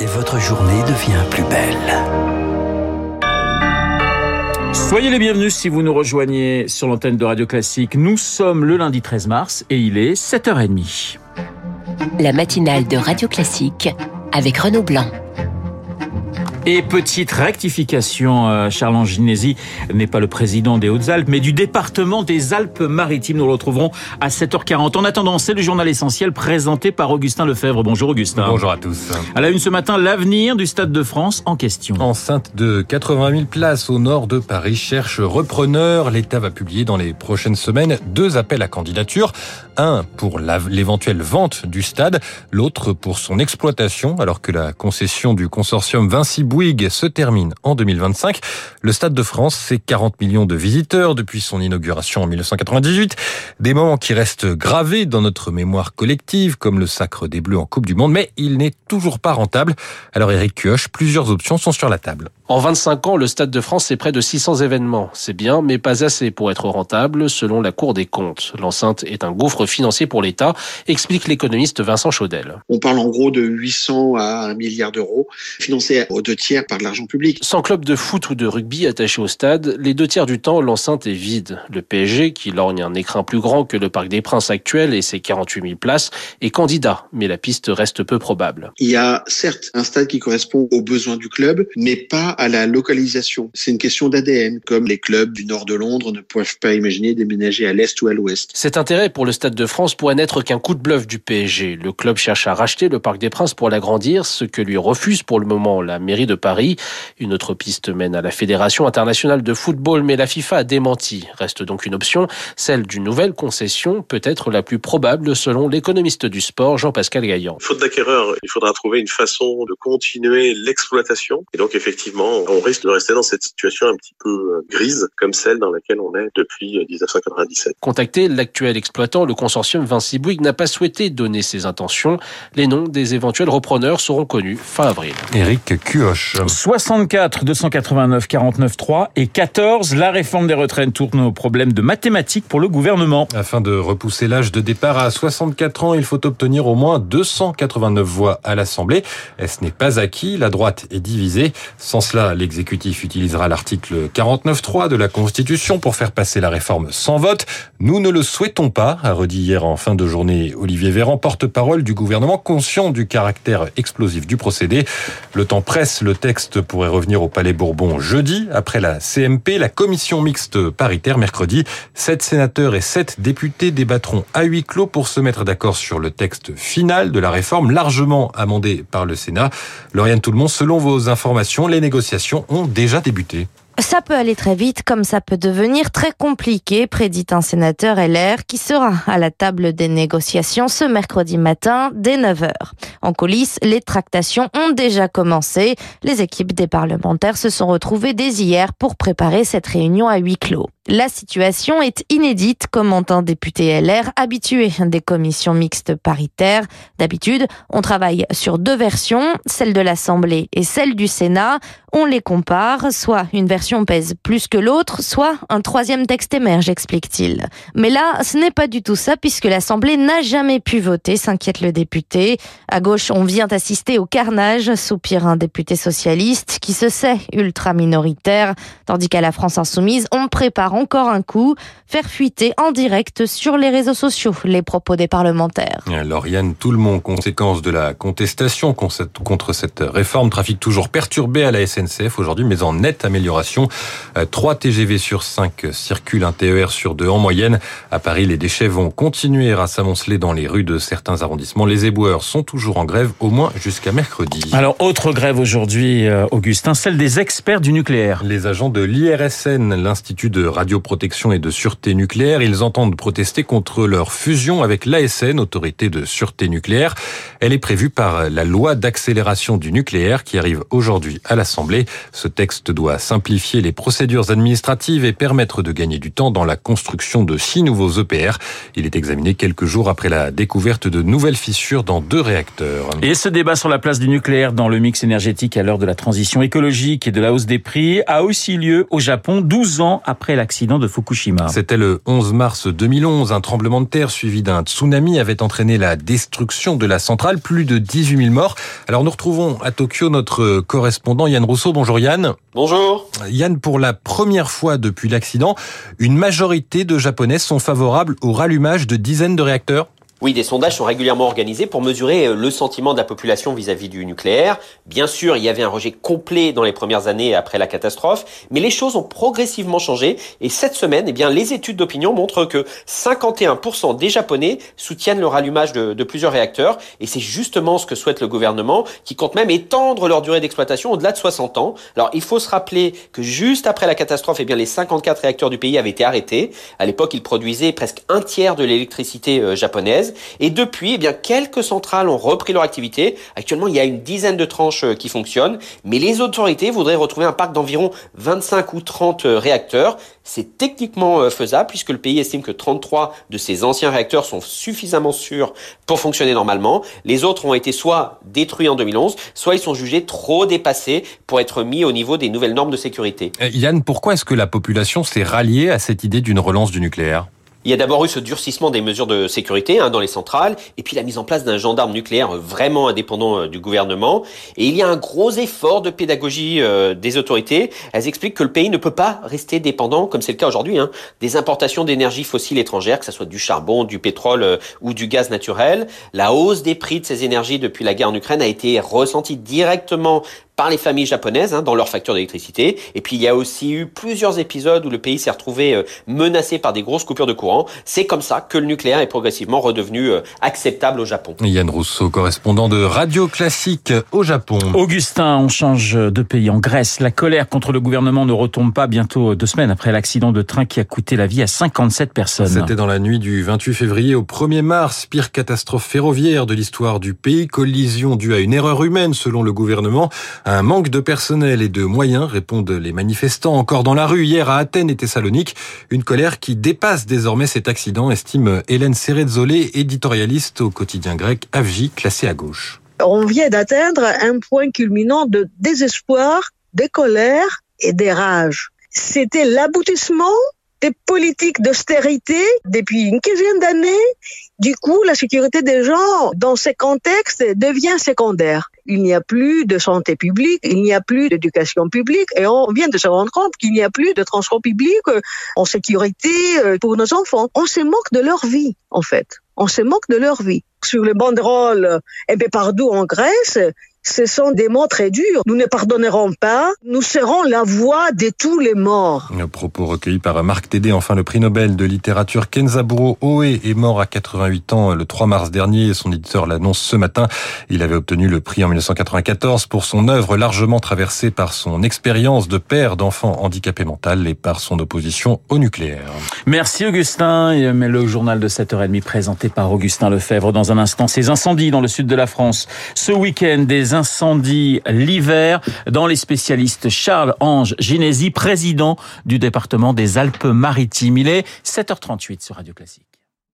et votre journée devient plus belle. Soyez les bienvenus si vous nous rejoignez sur l'antenne de Radio Classique. Nous sommes le lundi 13 mars et il est 7h30. La matinale de Radio Classique avec Renaud Blanc. Et petite rectification, euh, Charles Anginesi n'est pas le président des Hautes-Alpes, mais du département des Alpes-Maritimes. Nous le retrouverons à 7h40. En attendant, c'est le journal essentiel présenté par Augustin Lefebvre. Bonjour Augustin. Bonjour à tous. À la une ce matin, l'avenir du Stade de France en question. Enceinte de 80 000 places au nord de Paris cherche repreneur. L'État va publier dans les prochaines semaines deux appels à candidature. Un pour l'éventuelle vente du stade, l'autre pour son exploitation, alors que la concession du consortium Vinci Bouygues se termine en 2025. Le Stade de France, c'est 40 millions de visiteurs depuis son inauguration en 1998. Des moments qui restent gravés dans notre mémoire collective, comme le sacre des Bleus en Coupe du Monde, mais il n'est toujours pas rentable. Alors Eric Kioch, plusieurs options sont sur la table. En 25 ans, le Stade de France, c'est près de 600 événements. C'est bien, mais pas assez pour être rentable, selon la Cour des comptes. L'enceinte est un gouffre financier pour l'État, explique l'économiste Vincent Chaudel. On parle en gros de 800 à 1 milliard d'euros, financés aux deux tiers par l'argent public. Sans club de foot ou de rugby attaché au stade, les deux tiers du temps, l'enceinte est vide. Le PSG, qui lorgne un écrin plus grand que le Parc des Princes actuel et ses 48 000 places, est candidat, mais la piste reste peu probable. Il y a certes un stade qui correspond aux besoins du club, mais pas à la localisation. C'est une question d'ADN, comme les clubs du nord de Londres ne peuvent pas imaginer déménager à l'est ou à l'ouest. Cet intérêt pour le Stade de France pourrait n'être qu'un coup de bluff du PSG. Le club cherche à racheter le Parc des Princes pour l'agrandir, ce que lui refuse pour le moment la mairie de Paris. Une autre piste mène à la Fédération internationale de football, mais la FIFA a démenti. Reste donc une option, celle d'une nouvelle concession, peut-être la plus probable selon l'économiste du sport Jean-Pascal Gaillan. Faute d'acquéreur, il faudra trouver une façon de continuer l'exploitation. Et donc effectivement, on risque de rester dans cette situation un petit peu euh, grise, comme celle dans laquelle on est depuis 1997. Contacté, l'actuel exploitant, le consortium Vinci Bouygues, n'a pas souhaité donner ses intentions. Les noms des éventuels repreneurs seront connus fin avril. Éric Cuoche. 64 289 49 3 et 14 la réforme des retraites tourne au problème de mathématiques pour le gouvernement. Afin de repousser l'âge de départ à 64 ans, il faut obtenir au moins 289 voix à l'Assemblée. Ce n'est pas acquis, la droite est divisée. Sans cela, l'exécutif utilisera l'article 49.3 de la Constitution pour faire passer la réforme sans vote. Nous ne le souhaitons pas, a redit hier en fin de journée Olivier Véran, porte-parole du gouvernement, conscient du caractère explosif du procédé. Le temps presse, le texte pourrait revenir au Palais Bourbon jeudi, après la CMP, la commission mixte paritaire mercredi. Sept sénateurs et sept députés débattront à huis clos pour se mettre d'accord sur le texte final de la réforme, largement amendé par le Sénat. Lauriane Tout-le-Monde, selon vos informations, les négociations ont déjà débuté. Ça peut aller très vite comme ça peut devenir très compliqué, prédit un sénateur LR qui sera à la table des négociations ce mercredi matin dès 9h. En coulisses, les tractations ont déjà commencé. Les équipes des parlementaires se sont retrouvées dès hier pour préparer cette réunion à huis clos. La situation est inédite, commente un député LR habitué des commissions mixtes paritaires. D'habitude, on travaille sur deux versions, celle de l'Assemblée et celle du Sénat. On les compare, soit une version pèse plus que l'autre, soit un troisième texte émerge, explique-t-il. Mais là, ce n'est pas du tout ça puisque l'Assemblée n'a jamais pu voter, s'inquiète le député. À gauche, on vient assister au carnage, soupire un député socialiste qui se sait ultra minoritaire, tandis qu'à la France insoumise, on prépare encore un coup, faire fuiter en direct sur les réseaux sociaux les propos des parlementaires. Lauriane, tout le monde, conséquence de la contestation contre cette réforme, trafic toujours perturbé à la SNCF aujourd'hui, mais en nette amélioration. 3 TGV sur 5 circulent, un TER sur 2 en moyenne. À Paris, les déchets vont continuer à s'amonceler dans les rues de certains arrondissements. Les éboueurs sont toujours en grève, au moins jusqu'à mercredi. Alors, autre grève aujourd'hui, euh, Augustin, celle des experts du nucléaire. Les agents de l'IRSN, l'Institut de radioprotection et de sûreté nucléaire, ils entendent protester contre leur fusion avec l'ASN, Autorité de sûreté nucléaire. Elle est prévue par la loi d'accélération du nucléaire qui arrive aujourd'hui à l'Assemblée. Ce texte doit simplifier les procédures administratives et permettre de gagner du temps dans la construction de six nouveaux EPR. Il est examiné quelques jours après la découverte de nouvelles fissures dans deux réacteurs. Et ce débat sur la place du nucléaire dans le mix énergétique à l'heure de la transition écologique et de la hausse des prix a aussi lieu au Japon 12 ans après l'accident de Fukushima. C'était le 11 mars 2011. Un tremblement de terre suivi d'un tsunami avait entraîné la destruction de la centrale. Plus de 18 000 morts. Alors nous retrouvons à Tokyo notre correspondant Yann Rousseau. Bonjour Yann. Bonjour. Yann, pour la première fois depuis l'accident, une majorité de Japonais sont favorables au rallumage de dizaines de réacteurs oui, des sondages sont régulièrement organisés pour mesurer euh, le sentiment de la population vis-à-vis du nucléaire. Bien sûr, il y avait un rejet complet dans les premières années après la catastrophe, mais les choses ont progressivement changé et cette semaine, eh bien, les études d'opinion montrent que 51% des Japonais soutiennent le rallumage de, de plusieurs réacteurs et c'est justement ce que souhaite le gouvernement qui compte même étendre leur durée d'exploitation au-delà de 60 ans. Alors, il faut se rappeler que juste après la catastrophe, eh bien, les 54 réacteurs du pays avaient été arrêtés. À l'époque, ils produisaient presque un tiers de l'électricité euh, japonaise. Et depuis, eh bien, quelques centrales ont repris leur activité. Actuellement, il y a une dizaine de tranches euh, qui fonctionnent, mais les autorités voudraient retrouver un parc d'environ 25 ou 30 euh, réacteurs. C'est techniquement euh, faisable puisque le pays estime que 33 de ses anciens réacteurs sont suffisamment sûrs pour fonctionner normalement. Les autres ont été soit détruits en 2011, soit ils sont jugés trop dépassés pour être mis au niveau des nouvelles normes de sécurité. Yann, pourquoi est-ce que la population s'est ralliée à cette idée d'une relance du nucléaire? Il y a d'abord eu ce durcissement des mesures de sécurité hein, dans les centrales, et puis la mise en place d'un gendarme nucléaire vraiment indépendant euh, du gouvernement. Et il y a un gros effort de pédagogie euh, des autorités. Elles expliquent que le pays ne peut pas rester dépendant, comme c'est le cas aujourd'hui, hein, des importations d'énergie fossile étrangère, que ce soit du charbon, du pétrole euh, ou du gaz naturel. La hausse des prix de ces énergies depuis la guerre en Ukraine a été ressentie directement par les familles japonaises hein, dans leur facture d'électricité. Et puis il y a aussi eu plusieurs épisodes où le pays s'est retrouvé euh, menacé par des grosses coupures de courant. C'est comme ça que le nucléaire est progressivement redevenu euh, acceptable au Japon. Yann Rousseau, correspondant de Radio Classique au Japon. Augustin, on change de pays. En Grèce, la colère contre le gouvernement ne retombe pas bientôt deux semaines après l'accident de train qui a coûté la vie à 57 personnes. C'était dans la nuit du 28 février au 1er mars, pire catastrophe ferroviaire de l'histoire du pays, collision due à une erreur humaine selon le gouvernement. Un manque de personnel et de moyens, répondent les manifestants encore dans la rue hier à Athènes et Thessalonique. Une colère qui dépasse désormais cet accident, estime Hélène Serrezzolé, éditorialiste au quotidien grec Avji, classé à gauche. On vient d'atteindre un point culminant de désespoir, de colère et de rage. C'était l'aboutissement des politiques d'austérité depuis une quinzaine d'années. Du coup, la sécurité des gens dans ces contextes devient secondaire. Il n'y a plus de santé publique, il n'y a plus d'éducation publique et on vient de se rendre compte qu'il n'y a plus de transport public euh, en sécurité euh, pour nos enfants. On se moque de leur vie, en fait. On se moque de leur vie. Sur les banderoles un peu partout en Grèce, ce sont des mots très durs. Nous ne pardonnerons pas. Nous serons la voix de tous les morts. Un propos recueilli par Marc Tédé. Enfin, le prix Nobel de littérature Kenzaburo Oe est mort à 88 ans le 3 mars dernier. Son éditeur l'annonce ce matin. Il avait obtenu le prix en 1994 pour son œuvre largement traversée par son expérience de père d'enfants handicapés mental et par son opposition au nucléaire. Merci Augustin. Mais le journal de 7h30 présenté par Augustin Lefebvre. Dans un instant, ces incendies dans le sud de la France. Ce week-end, incendies l'hiver dans les spécialistes Charles-Ange Ginési, président du département des Alpes-Maritimes. Il est 7h38 sur Radio Classique.